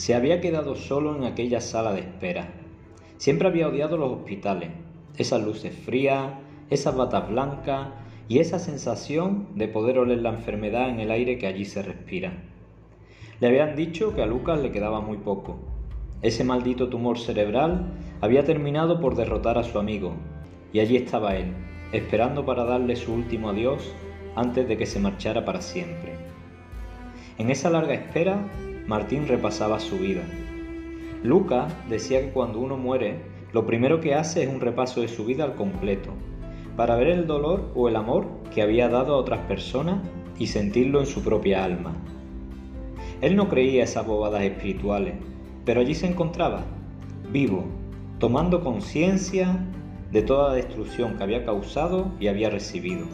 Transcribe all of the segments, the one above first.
se había quedado solo en aquella sala de espera. Siempre había odiado los hospitales, esas luces frías, esas batas blancas y esa sensación de poder oler la enfermedad en el aire que allí se respira. Le habían dicho que a Lucas le quedaba muy poco. Ese maldito tumor cerebral había terminado por derrotar a su amigo, y allí estaba él, esperando para darle su último adiós antes de que se marchara para siempre. En esa larga espera, Martín repasaba su vida. Lucas decía que cuando uno muere, lo primero que hace es un repaso de su vida al completo, para ver el dolor o el amor que había dado a otras personas y sentirlo en su propia alma. Él no creía esas bobadas espirituales, pero allí se encontraba, vivo, tomando conciencia de toda la destrucción que había causado y había recibido.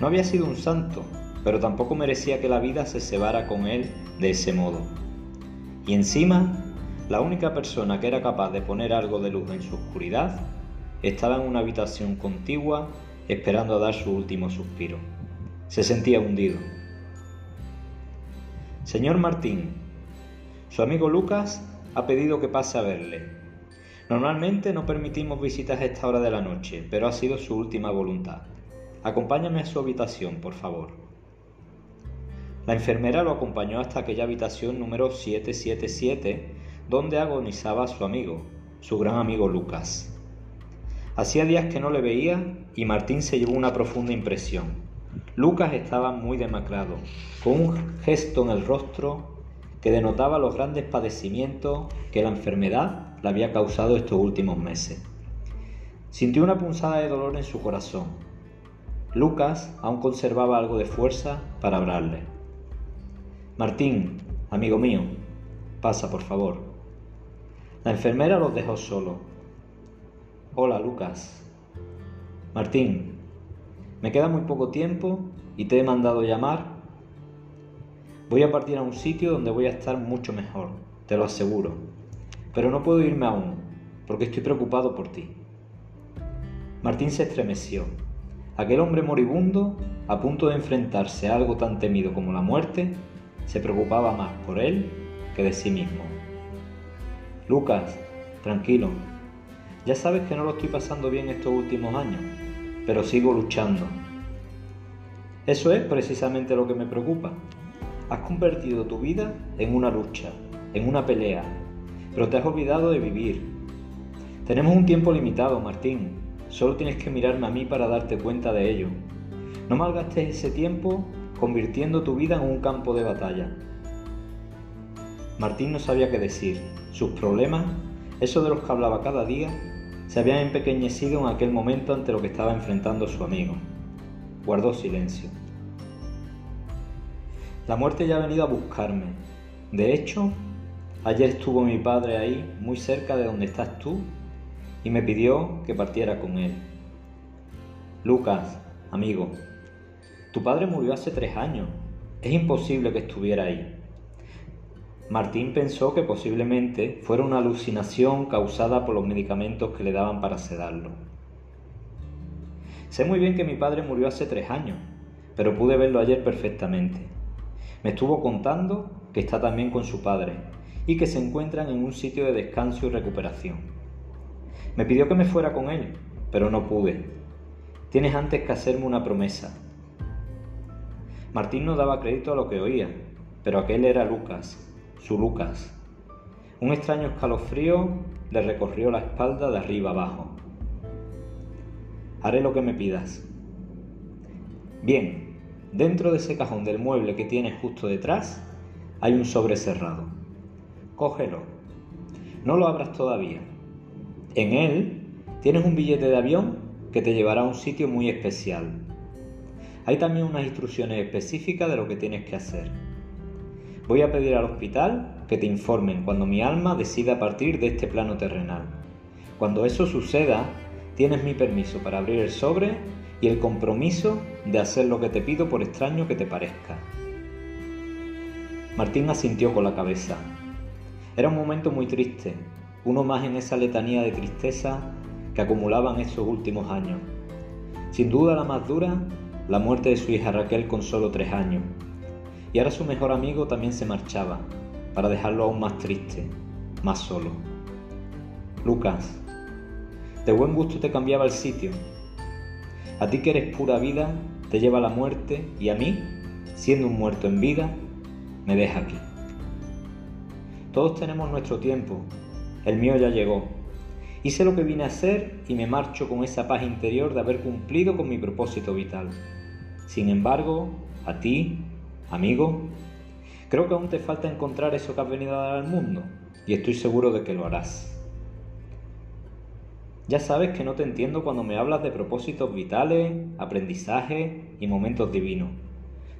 No había sido un santo, pero tampoco merecía que la vida se cebara con él de ese modo. Y encima, la única persona que era capaz de poner algo de luz en su oscuridad estaba en una habitación contigua esperando a dar su último suspiro. Se sentía hundido. Señor Martín, su amigo Lucas ha pedido que pase a verle. Normalmente no permitimos visitas a esta hora de la noche, pero ha sido su última voluntad. Acompáñame a su habitación, por favor. La enfermera lo acompañó hasta aquella habitación número 777 donde agonizaba su amigo, su gran amigo Lucas. Hacía días que no le veía y Martín se llevó una profunda impresión. Lucas estaba muy demacrado, con un gesto en el rostro que denotaba los grandes padecimientos que la enfermedad le había causado estos últimos meses. Sintió una punzada de dolor en su corazón. Lucas aún conservaba algo de fuerza para hablarle. Martín, amigo mío, pasa por favor. La enfermera los dejó solo. Hola, Lucas. Martín, me queda muy poco tiempo y te he mandado llamar. Voy a partir a un sitio donde voy a estar mucho mejor, te lo aseguro. Pero no puedo irme aún, porque estoy preocupado por ti. Martín se estremeció. Aquel hombre moribundo, a punto de enfrentarse a algo tan temido como la muerte, se preocupaba más por él que de sí mismo. Lucas, tranquilo. Ya sabes que no lo estoy pasando bien estos últimos años, pero sigo luchando. Eso es precisamente lo que me preocupa. Has convertido tu vida en una lucha, en una pelea, pero te has olvidado de vivir. Tenemos un tiempo limitado, Martín. Solo tienes que mirarme a mí para darte cuenta de ello. No malgastes ese tiempo convirtiendo tu vida en un campo de batalla. Martín no sabía qué decir. Sus problemas, eso de los que hablaba cada día, se habían empequeñecido en aquel momento ante lo que estaba enfrentando su amigo. Guardó silencio. La muerte ya ha venido a buscarme. De hecho, ayer estuvo mi padre ahí, muy cerca de donde estás tú, y me pidió que partiera con él. Lucas, amigo, tu padre murió hace tres años. Es imposible que estuviera ahí. Martín pensó que posiblemente fuera una alucinación causada por los medicamentos que le daban para sedarlo. Sé muy bien que mi padre murió hace tres años, pero pude verlo ayer perfectamente. Me estuvo contando que está también con su padre y que se encuentran en un sitio de descanso y recuperación. Me pidió que me fuera con él, pero no pude. Tienes antes que hacerme una promesa. Martín no daba crédito a lo que oía, pero aquel era Lucas, su Lucas. Un extraño escalofrío le recorrió la espalda de arriba abajo. Haré lo que me pidas. Bien, dentro de ese cajón del mueble que tienes justo detrás hay un sobre cerrado. Cógelo. No lo abras todavía. En él tienes un billete de avión que te llevará a un sitio muy especial. Hay también unas instrucciones específicas de lo que tienes que hacer. Voy a pedir al hospital que te informen cuando mi alma decida partir de este plano terrenal. Cuando eso suceda, tienes mi permiso para abrir el sobre y el compromiso de hacer lo que te pido por extraño que te parezca. Martín asintió con la cabeza. Era un momento muy triste, uno más en esa letanía de tristeza que acumulaban estos últimos años. Sin duda la más dura, la muerte de su hija Raquel con solo tres años, y ahora su mejor amigo también se marchaba, para dejarlo aún más triste, más solo. Lucas, de buen gusto te cambiaba el sitio. A ti que eres pura vida, te lleva la muerte y a mí, siendo un muerto en vida, me deja aquí. Todos tenemos nuestro tiempo, el mío ya llegó. Hice lo que vine a hacer y me marcho con esa paz interior de haber cumplido con mi propósito vital. Sin embargo, a ti, amigo, creo que aún te falta encontrar eso que has venido a dar al mundo y estoy seguro de que lo harás. Ya sabes que no te entiendo cuando me hablas de propósitos vitales, aprendizaje y momentos divinos.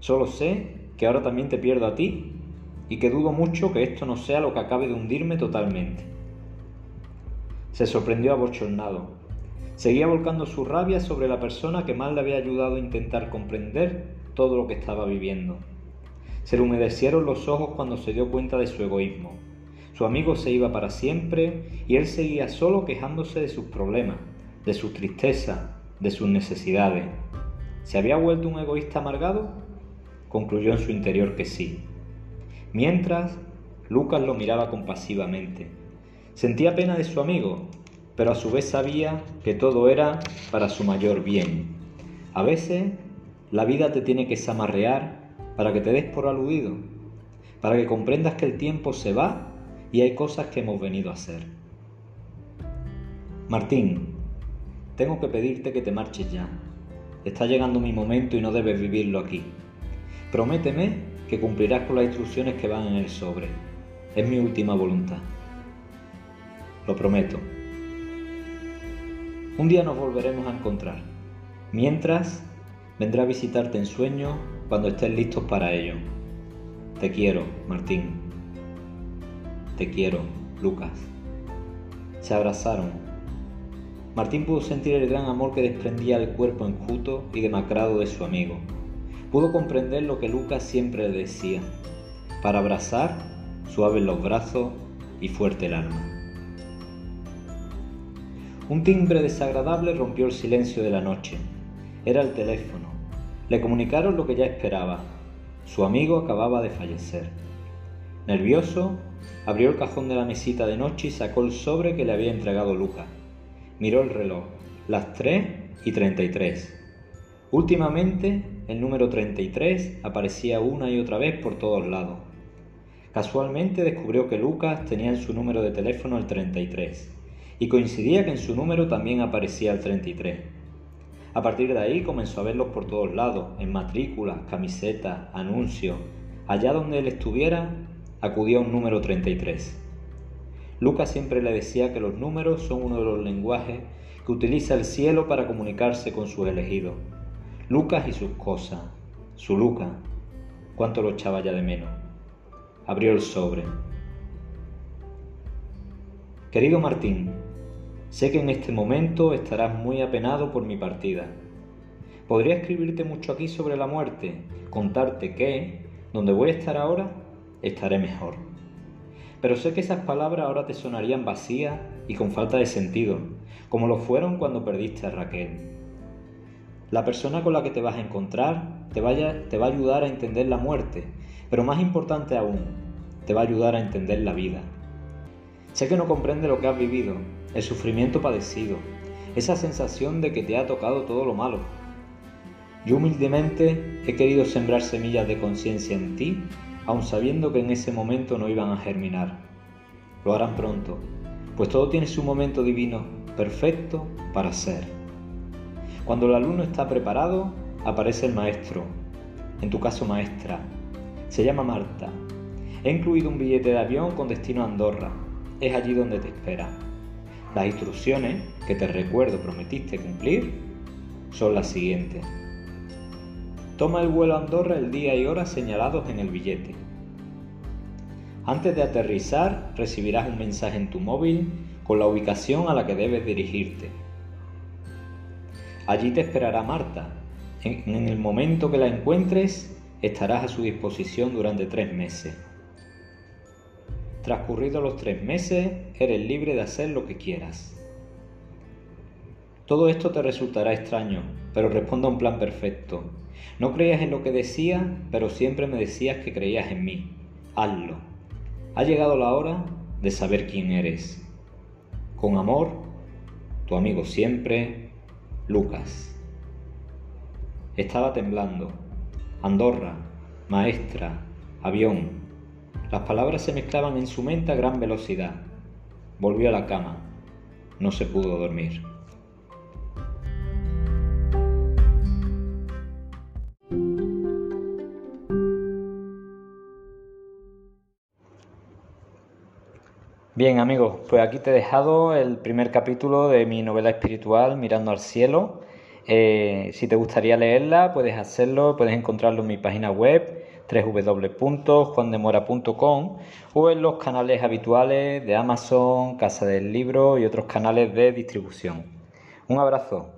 Solo sé que ahora también te pierdo a ti y que dudo mucho que esto no sea lo que acabe de hundirme totalmente. Se sorprendió abochornado. Seguía volcando su rabia sobre la persona que más le había ayudado a intentar comprender todo lo que estaba viviendo. Se le humedecieron los ojos cuando se dio cuenta de su egoísmo. Su amigo se iba para siempre y él seguía solo quejándose de sus problemas, de sus tristezas, de sus necesidades. ¿Se había vuelto un egoísta amargado? Concluyó en su interior que sí. Mientras, Lucas lo miraba compasivamente. Sentía pena de su amigo, pero a su vez sabía que todo era para su mayor bien. A veces, la vida te tiene que samarrear para que te des por aludido, para que comprendas que el tiempo se va y hay cosas que hemos venido a hacer. Martín, tengo que pedirte que te marches ya. Está llegando mi momento y no debes vivirlo aquí. Prométeme que cumplirás con las instrucciones que van en el sobre. Es mi última voluntad. Lo prometo. Un día nos volveremos a encontrar. Mientras, vendré a visitarte en sueño cuando estés listos para ello. Te quiero, Martín. Te quiero, Lucas. Se abrazaron. Martín pudo sentir el gran amor que desprendía el cuerpo enjuto y demacrado de su amigo. Pudo comprender lo que Lucas siempre le decía. Para abrazar, suave los brazos y fuerte el alma. Un timbre desagradable rompió el silencio de la noche. Era el teléfono. Le comunicaron lo que ya esperaba. Su amigo acababa de fallecer. Nervioso, abrió el cajón de la mesita de noche y sacó el sobre que le había entregado Lucas. Miró el reloj, las 3 y 33. Últimamente, el número 33 aparecía una y otra vez por todos lados. Casualmente descubrió que Lucas tenía en su número de teléfono el 33 y coincidía que en su número también aparecía el 33. A partir de ahí comenzó a verlos por todos lados, en matrículas, camisetas, anuncios. Allá donde él estuviera, acudía un número 33. Lucas siempre le decía que los números son uno de los lenguajes que utiliza el cielo para comunicarse con sus elegidos. Lucas y sus cosas. Su Lucas. Cuánto lo echaba ya de menos. Abrió el sobre. Querido Martín, sé que en este momento estarás muy apenado por mi partida. Podría escribirte mucho aquí sobre la muerte, contarte que, donde voy a estar ahora, estaré mejor. Pero sé que esas palabras ahora te sonarían vacías y con falta de sentido, como lo fueron cuando perdiste a Raquel. La persona con la que te vas a encontrar te, va a ayudar a entender la muerte, pero más importante aún, te va a ayudar a entender la vida. Sé que no comprende lo que has vivido, el sufrimiento padecido, esa sensación de que te ha tocado todo lo malo. Yo humildemente he querido sembrar semillas de conciencia en ti, aun sabiendo que en ese momento no iban a germinar. Lo harán pronto, pues todo tiene su momento divino, perfecto para ser. Cuando el alumno está preparado, aparece el maestro, en tu caso maestra. Se llama Marta. He incluido un billete de avión con destino a Andorra. Es allí donde te espera. Las instrucciones que te recuerdo prometiste cumplir son las siguientes. Toma el vuelo a Andorra el día y hora señalados en el billete. Antes de aterrizar recibirás un mensaje en tu móvil con la ubicación a la que debes dirigirte. Allí te esperará Marta. En, el momento que la encuentres, estarás a su disposición durante tres meses. Transcurridos los tres meses, eres libre de hacer lo que quieras. Todo esto te resultará extraño, pero responde a un plan perfecto. No creías en lo que decía, pero siempre me decías que creías en mí. Hazlo. Ha llegado la hora de saber quién eres. Con amor, tu amigo siempre, Lucas. Estaba temblando. Andorra, maestra, avión. Las palabras se mezclaban en su mente a gran velocidad. Volvió a la cama. No se pudo dormir. Bien amigos, pues aquí te he dejado el primer capítulo de mi novela espiritual Mirando al cielo. Eh, si te gustaría leerla, puedes hacerlo, puedes encontrarlo en mi página web www.juandemora.com o en los canales habituales de Amazon, Casa del Libro y otros canales de distribución. Un abrazo.